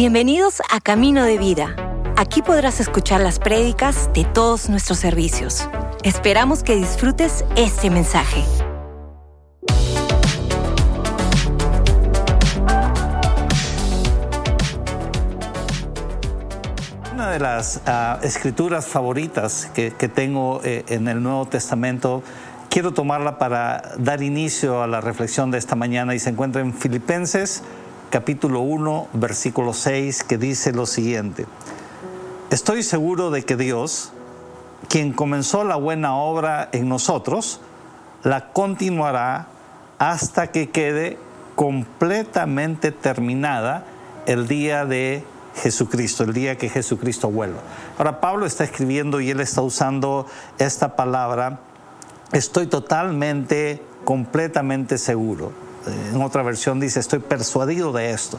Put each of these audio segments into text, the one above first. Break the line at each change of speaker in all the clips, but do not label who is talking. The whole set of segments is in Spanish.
Bienvenidos a Camino de Vida. Aquí podrás escuchar las prédicas de todos nuestros servicios. Esperamos que disfrutes este mensaje.
Una de las ah, escrituras favoritas que, tengo eh, en el Nuevo Testamento, quiero tomarla para dar inicio a la reflexión de esta mañana y se encuentra en Filipenses capítulo 1, versículo 6, que dice lo siguiente. Estoy seguro de que Dios, quien comenzó la buena obra en nosotros, la continuará hasta que quede completamente terminada el día de Jesucristo, el día que Jesucristo vuelva. Ahora Pablo está escribiendo y él está usando esta palabra, estoy totalmente, completamente seguro. En otra versión dice, estoy persuadido de esto.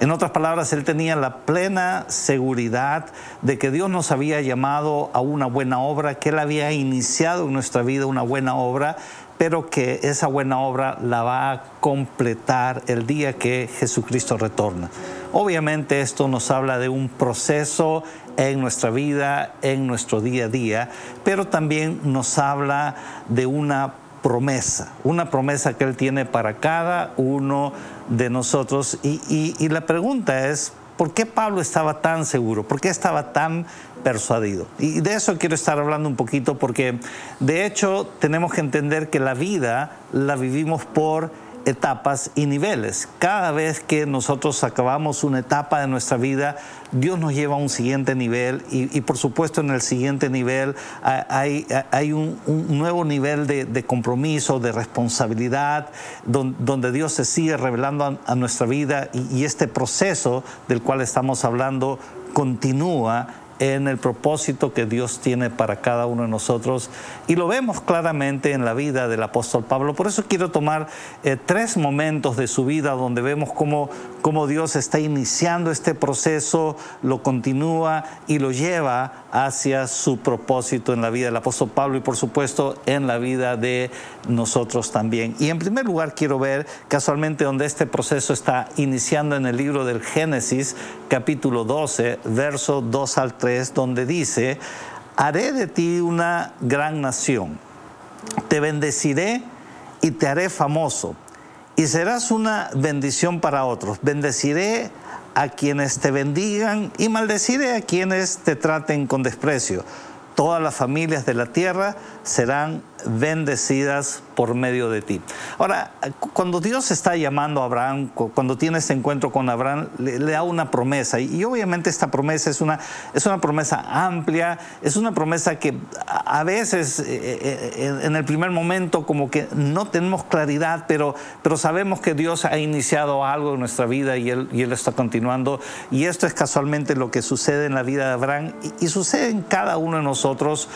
En otras palabras, él tenía la plena seguridad de que Dios nos había llamado a una buena obra, que él había iniciado en nuestra vida una buena obra, pero que esa buena obra la va a completar el día que Jesucristo retorna. Obviamente esto nos habla de un proceso en nuestra vida, en nuestro día a día, pero también nos habla de una promesa, una promesa que Él tiene para cada uno de nosotros. Y, la pregunta es, ¿por qué Pablo estaba tan seguro? ¿Por qué estaba tan persuadido? Y de eso quiero estar hablando un poquito porque de hecho tenemos que entender que la vida la vivimos por etapas y niveles. Cada vez que nosotros acabamos una etapa de nuestra vida, Dios nos lleva a un siguiente nivel y, por supuesto en el siguiente nivel hay, hay un, nuevo nivel de, compromiso, de responsabilidad, donde, Dios se sigue revelando a, nuestra vida y este proceso del cual estamos hablando continúa en el propósito que Dios tiene para cada uno de nosotros y lo vemos claramente en la vida del apóstol Pablo. Por eso quiero tomar eh, tres momentos de su vida donde vemos cómo, cómo Dios está iniciando este proceso, lo continúa y lo lleva hacia su propósito en la vida del apóstol Pablo y por supuesto en la vida de nosotros también. Y en primer lugar quiero ver casualmente donde este proceso está iniciando en el libro del Génesis capítulo 12, verso 2 al 3, donde dice, haré de ti una gran nación, te bendeciré y te haré famoso y serás una bendición para otros. Bendeciré a quienes te bendigan y maldeciré a quienes te traten con desprecio. Todas las familias de la tierra serán bendecidas por medio de ti. Ahora, cuando Dios está llamando a Abraham, cuando tiene este encuentro con Abraham, le, da una promesa. Y, obviamente esta promesa es una, es una promesa amplia, es una promesa que a, veces eh, eh, eh, en el primer momento como que no tenemos claridad, pero, pero sabemos que Dios ha iniciado algo en nuestra vida y Él, está continuando. Y esto es casualmente lo que sucede en la vida de Abraham y sucede en cada uno de nosotros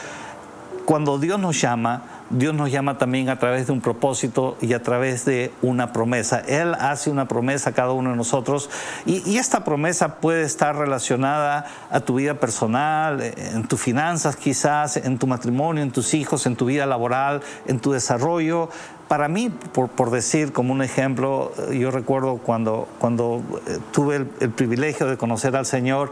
cuando Dios nos llama, Dios nos llama también a través de un propósito y a través de una promesa. Él hace una promesa a cada uno de nosotros y, esta promesa puede estar relacionada a tu vida personal, en tus finanzas quizás, en tu matrimonio, en tus hijos, en tu vida laboral, en tu desarrollo. Para mí, por, decir como un ejemplo, yo recuerdo cuando, cuando eh, tuve el privilegio de conocer al Señor,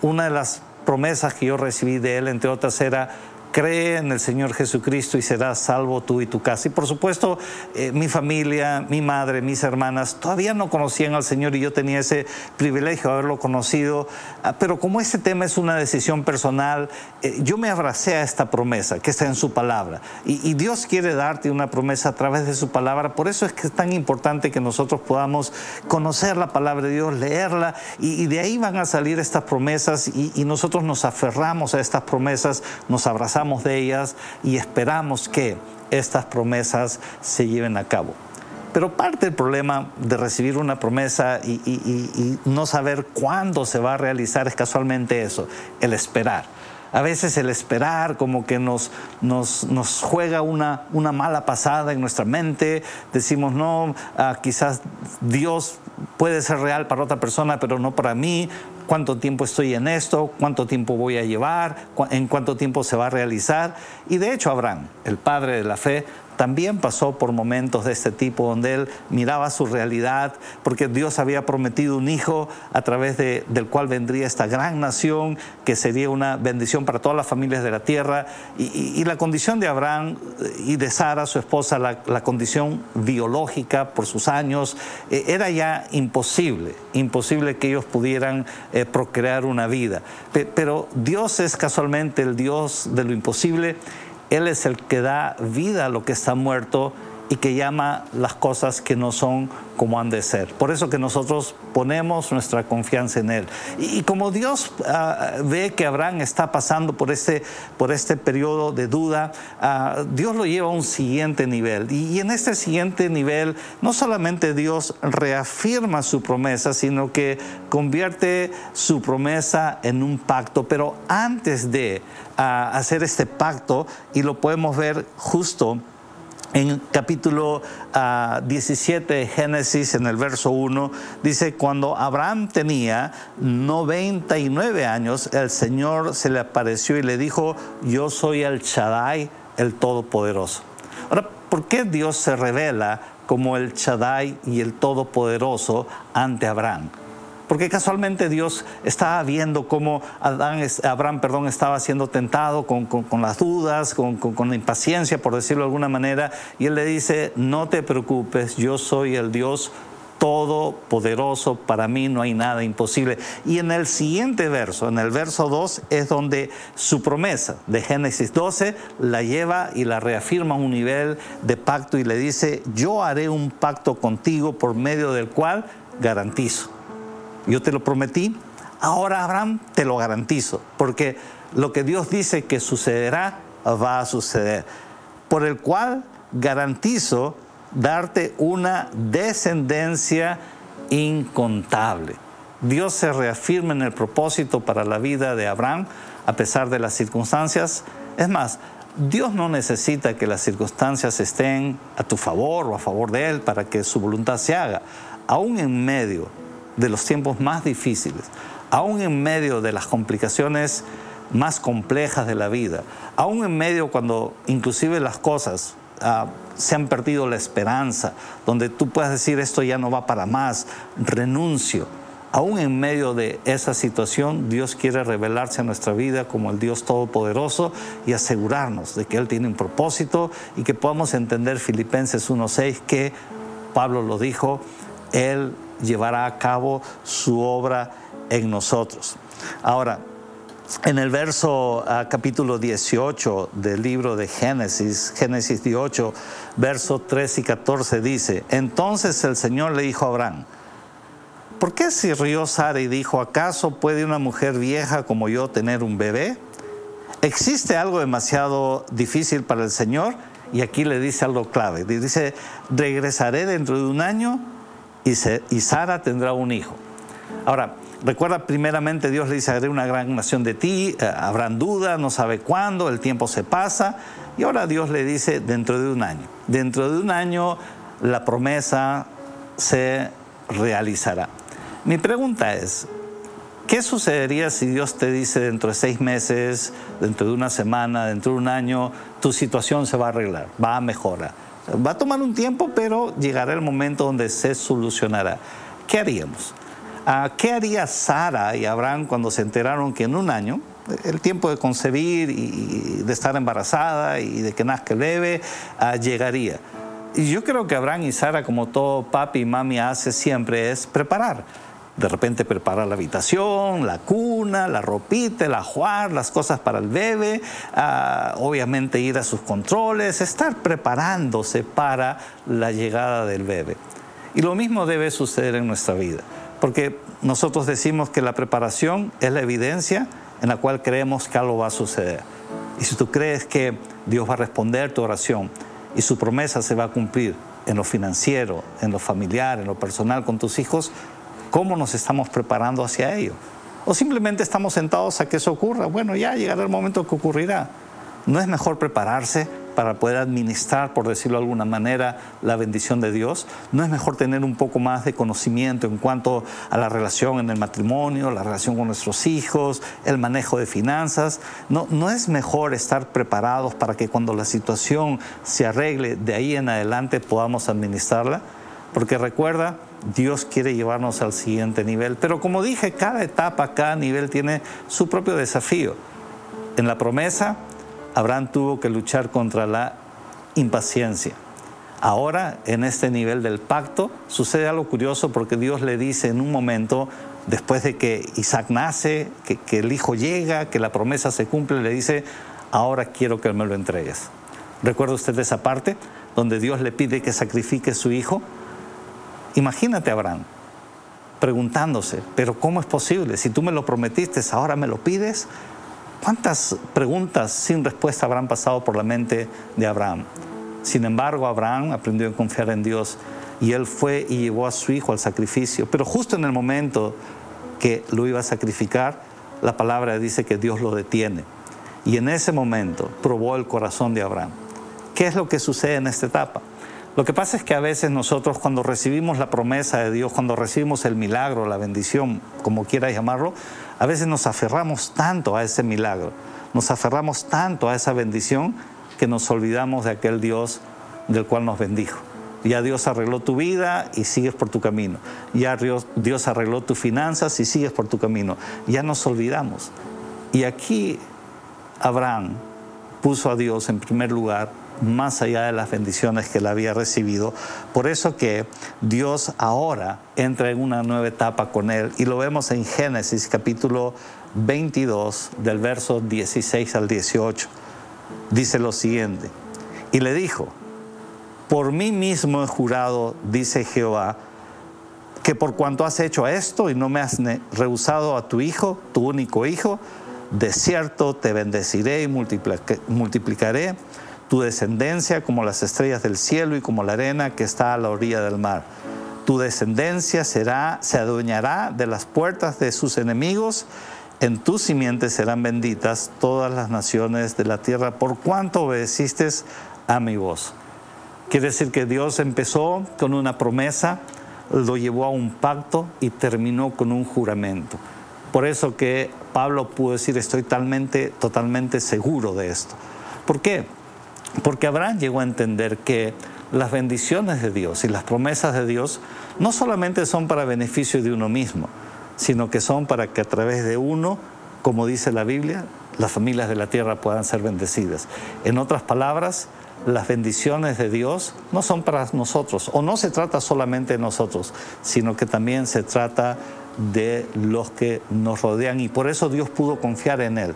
una de las promesas que yo recibí de Él, entre otras, era cree en el Señor Jesucristo y serás salvo tú y tu casa. Y por supuesto, eh, mi familia, mi madre, mis hermanas todavía no conocían al Señor y yo tenía ese privilegio de haberlo conocido. Ah, pero como este tema es una decisión personal, eh, yo me abracé a esta promesa que está en su palabra. Y, Dios quiere darte una promesa a través de su palabra. Por eso es que es tan importante que nosotros podamos conocer la palabra de Dios, leerla y, de ahí van a salir estas promesas y, y nosotros nos aferramos a estas promesas, nos abrazamos de ellas y esperamos que estas promesas se lleven a cabo. Pero parte del problema de recibir una promesa y, no saber cuándo se va a realizar es casualmente eso, el esperar. A veces el esperar como que nos, nos, nos juega una, una, mala pasada en nuestra mente. Decimos, no, ah, quizás Dios puede ser real para otra persona, pero no para mí cuánto tiempo estoy en esto, cuánto tiempo voy a llevar, en cuánto tiempo se va a realizar. Y de hecho Abraham, el padre de la fe, también pasó por momentos de este tipo, donde él miraba su realidad, porque Dios había prometido un hijo a través de, del cual vendría esta gran nación, que sería una bendición para todas las familias de la tierra. Y, la condición de Abraham y de Sara, su esposa, la, condición biológica por sus años, eh, era ya imposible, imposible que ellos pudieran eh, procrear una vida. Pero Dios es casualmente el Dios de lo imposible él es el que da vida a lo que está muerto y que llama las cosas que no son como han de ser. Por eso que nosotros ponemos nuestra confianza en Él. Y, como Dios ah, ve que Abraham está pasando por este, por este periodo de duda, ah, Dios lo lleva a un siguiente nivel. Y, y, en este siguiente nivel, no solamente Dios reafirma su promesa, sino que convierte su promesa en un pacto. Pero antes de hacer este pacto y lo podemos ver justo en capítulo 17 ah, de Génesis, en el verso 1, dice, cuando Abraham tenía 99 años, el Señor se le apareció y le dijo, yo soy el Shaddai, el Todopoderoso. Ahora, ¿por qué Dios se revela como el Shaddai y el Todopoderoso ante Abraham? Porque casualmente Dios estaba viendo cómo Adán, Abraham perdón, estaba siendo tentado con, las dudas, con, la impaciencia, por decirlo de alguna manera, y él le dice, no te preocupes, yo soy el Dios todopoderoso, para mí no hay nada imposible. Y en el siguiente verso, en el verso 2, es donde su promesa de Génesis 12 la lleva y la reafirma a un nivel de pacto y le dice, yo haré un pacto contigo por medio del cual garantizo yo te lo prometí, ahora Abraham te lo garantizo, porque lo que Dios dice que sucederá, va a suceder, por el cual garantizo darte una descendencia incontable. Dios se reafirma en el propósito para la vida de Abraham a pesar de las circunstancias. Es más, Dios no necesita que las circunstancias estén a tu favor o a favor de Él para que su voluntad se haga. Aún en medio de los tiempos más difíciles, aún en medio de las complicaciones más complejas de la vida, aún en medio cuando inclusive las cosas ah, se han perdido la esperanza, donde tú puedes decir esto ya no va para más, renuncio. Aún en medio de esa situación, Dios quiere revelarse a nuestra vida como el Dios Todopoderoso y asegurarnos de que Él tiene un propósito y que podamos entender Filipenses 1.6 que Pablo lo dijo, Él llevará a cabo su obra en nosotros. Ahora, en el verso ah, capítulo 18 del libro de Génesis, Génesis 18, versos 3 y 14 dice, entonces el Señor le dijo a Abraham, ¿por qué se rió Sara y dijo, ¿acaso puede una mujer vieja como yo tener un bebé? ¿Existe algo demasiado difícil para el Señor? Y aquí le dice algo clave. Dice, regresaré dentro de un año y, Sara tendrá un hijo. Ahora, recuerda primeramente Dios le dice, haré una gran nación de ti, eh, habrán dudas, no sabe cuándo, el tiempo se pasa, y ahora Dios le dice dentro de un año. Dentro de un año la promesa se realizará. Mi pregunta es, ¿qué sucedería si Dios te dice dentro de seis meses, dentro de una semana, dentro de un año, tu situación se va a arreglar, va a mejorar? Va a tomar un tiempo, pero llegará el momento donde se solucionará. ¿Qué haríamos? Ah, ¿Qué haría Sara y Abraham cuando se enteraron que en un año, el tiempo de concebir y de estar embarazada y de que nazca el bebé, ah, llegaría? Y yo creo que Abraham y Sara, como todo papi y mami hace siempre, es preparar de repente preparar la habitación, la cuna, la ropita, el ajuar, las cosas para el bebé, ah, obviamente ir a sus controles, estar preparándose para la llegada del bebé. Y lo mismo debe suceder en nuestra vida, porque nosotros decimos que la preparación es la evidencia en la cual creemos que algo va a suceder. Y si tú crees que Dios va a responder tu oración y su promesa se va a cumplir en lo financiero, en lo familiar, en lo personal con tus hijos, ¿Cómo nos estamos preparando hacia ello? O simplemente estamos sentados a que eso ocurra. Bueno, ya llegará el momento que ocurrirá. ¿No es mejor prepararse para poder administrar, por decirlo de alguna manera, la bendición de Dios? ¿No es mejor tener un poco más de conocimiento en cuanto a la relación en el matrimonio, la relación con nuestros hijos, el manejo de finanzas? ¿No, no es mejor estar preparados para que cuando la situación se arregle de ahí en adelante podamos administrarla? Porque recuerda, Dios quiere llevarnos al siguiente nivel. Pero como dije, cada etapa, cada nivel tiene su propio desafío. En la promesa, Abraham tuvo que luchar contra la impaciencia. Ahora, en este nivel del pacto, sucede algo curioso porque Dios le dice en un momento, después de que Isaac nace, que, el hijo llega, que la promesa se cumple, le dice, ahora quiero que me lo entregues. ¿Recuerda usted esa parte donde Dios le pide que sacrifique su hijo? Imagínate Abraham preguntándose, pero ¿cómo es posible? Si tú me lo prometiste, ahora me lo pides. ¿Cuántas preguntas sin respuesta habrán pasado por la mente de Abraham? Sin embargo, Abraham aprendió a confiar en Dios y él fue y llevó a su hijo al sacrificio. Pero justo en el momento que lo iba a sacrificar, la palabra dice que Dios lo detiene. Y en ese momento probó el corazón de Abraham. ¿Qué es lo que sucede en esta etapa? Lo que pasa es que a veces nosotros cuando recibimos la promesa de Dios, cuando recibimos el milagro, la bendición, como quiera llamarlo, a veces nos aferramos tanto a ese milagro, nos aferramos tanto a esa bendición que nos olvidamos de aquel Dios del cual nos bendijo. Ya Dios arregló tu vida y sigues por tu camino. Ya Dios arregló tus finanzas y sigues por tu camino. Ya nos olvidamos. Y aquí Abraham puso a Dios en primer lugar más allá de las bendiciones que él había recibido. Por eso que Dios ahora entra en una nueva etapa con él y lo vemos en Génesis capítulo 22 del verso 16 al 18. Dice lo siguiente, y le dijo, por mí mismo he jurado, dice Jehová, que por cuanto has hecho esto y no me has rehusado a tu hijo, tu único hijo, de cierto te bendeciré y multiplicaré tu descendencia como las estrellas del cielo y como la arena que está a la orilla del mar. Tu descendencia será, se adueñará de las puertas de sus enemigos. En tu simiente serán benditas todas las naciones de la tierra por cuanto obedeciste a mi voz. Quiere decir que Dios empezó con una promesa, lo llevó a un pacto y terminó con un juramento. Por eso que Pablo pudo decir, estoy totalmente, totalmente seguro de esto. ¿Por qué? Porque Abraham llegó a entender que las bendiciones de Dios y las promesas de Dios no solamente son para beneficio de uno mismo, sino que son para que a través de uno, como dice la Biblia, las familias de la tierra puedan ser bendecidas. En otras palabras, las bendiciones de Dios no son para nosotros, o no se trata solamente de nosotros, sino que también se trata de los que nos rodean y por eso Dios pudo confiar en Él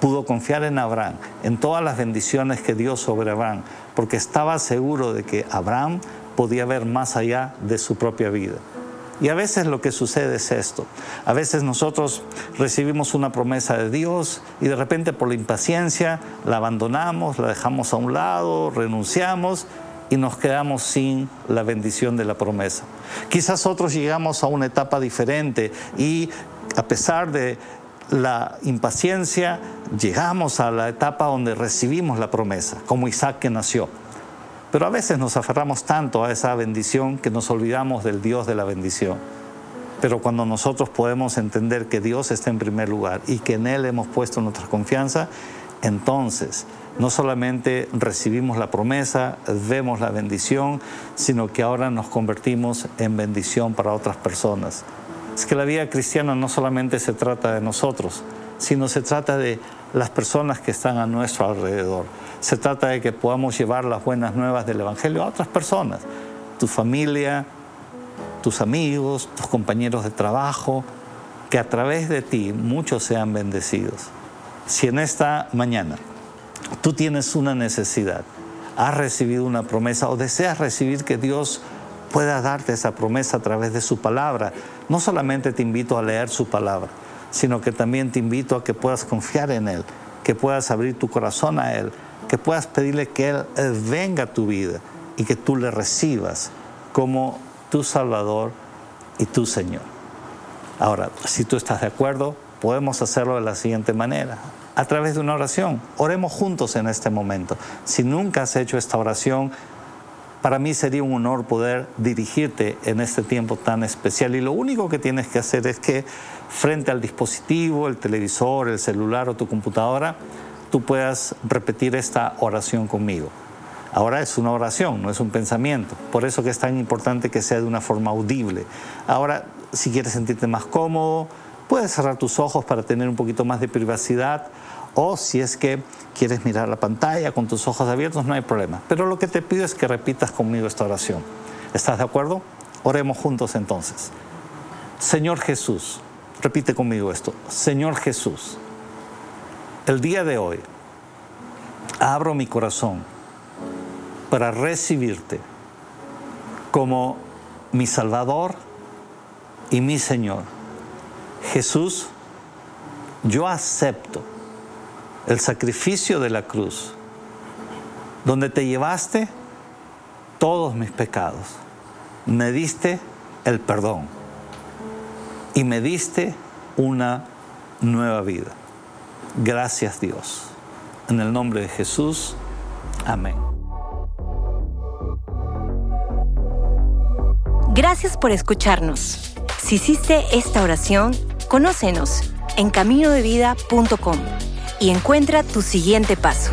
pudo confiar en Abraham, en todas las bendiciones que dio sobre Abraham, porque estaba seguro de que Abraham podía ver más allá de su propia vida. Y a veces lo que sucede es esto. A veces nosotros recibimos una promesa de Dios y de repente por la impaciencia la abandonamos, la dejamos a un lado, renunciamos y nos quedamos sin la bendición de la promesa. Quizás otros llegamos a una etapa diferente y a pesar de la impaciencia, llegamos a la etapa donde recibimos la promesa, como Isaac que nació. Pero a veces nos aferramos tanto a esa bendición que nos olvidamos del Dios de la bendición. Pero cuando nosotros podemos entender que Dios está en primer lugar y que en Él hemos puesto nuestra confianza, entonces no solamente recibimos la promesa, vemos la bendición, sino que ahora nos convertimos en bendición para otras personas. Es que la vida cristiana no solamente se trata de nosotros, sino se trata de las personas que están a nuestro alrededor. Se trata de que podamos llevar las buenas nuevas del Evangelio a otras personas, tu familia, tus amigos, tus compañeros de trabajo, que a través de ti muchos sean bendecidos. Si en esta mañana tú tienes una necesidad, has recibido una promesa o deseas recibir que Dios pueda darte esa promesa a través de su palabra, no solamente te invito a leer su palabra, sino que también te invito a que puedas confiar en Él, que puedas abrir tu corazón a Él, que puedas pedirle que Él venga a tu vida y que tú le recibas como tu Salvador y tu Señor. Ahora, si tú estás de acuerdo, podemos hacerlo de la siguiente manera. a través de una oración. Oremos juntos en este momento. Si nunca has hecho esta oración, para mí sería un honor poder dirigirte en este tiempo tan especial. Y lo único que tienes que hacer es que frente al dispositivo, el televisor, el celular o tu computadora, tú puedas repetir esta oración conmigo. Ahora es una oración, no es un pensamiento. Por eso que es tan importante que sea de una forma audible. Ahora, si quieres sentirte más cómodo, puedes cerrar tus ojos para tener un poquito más de privacidad o si es que quieres mirar la pantalla con tus ojos abiertos, no hay problema. Pero lo que te pido es que repitas conmigo esta oración. ¿Estás de acuerdo? Oremos juntos entonces. Señor Jesús, repite conmigo esto. Señor Jesús, el día de hoy abro mi corazón para recibirte como mi Salvador y mi Señor. Jesús, yo acepto el sacrificio de la cruz, donde te llevaste todos mis pecados, me diste el perdón y me diste una nueva vida. Gracias Dios. En el nombre de Jesús. Amén.
Gracias por escucharnos. Si hiciste esta oración, conócenos en caminodevida.com y encuentra tu siguiente paso.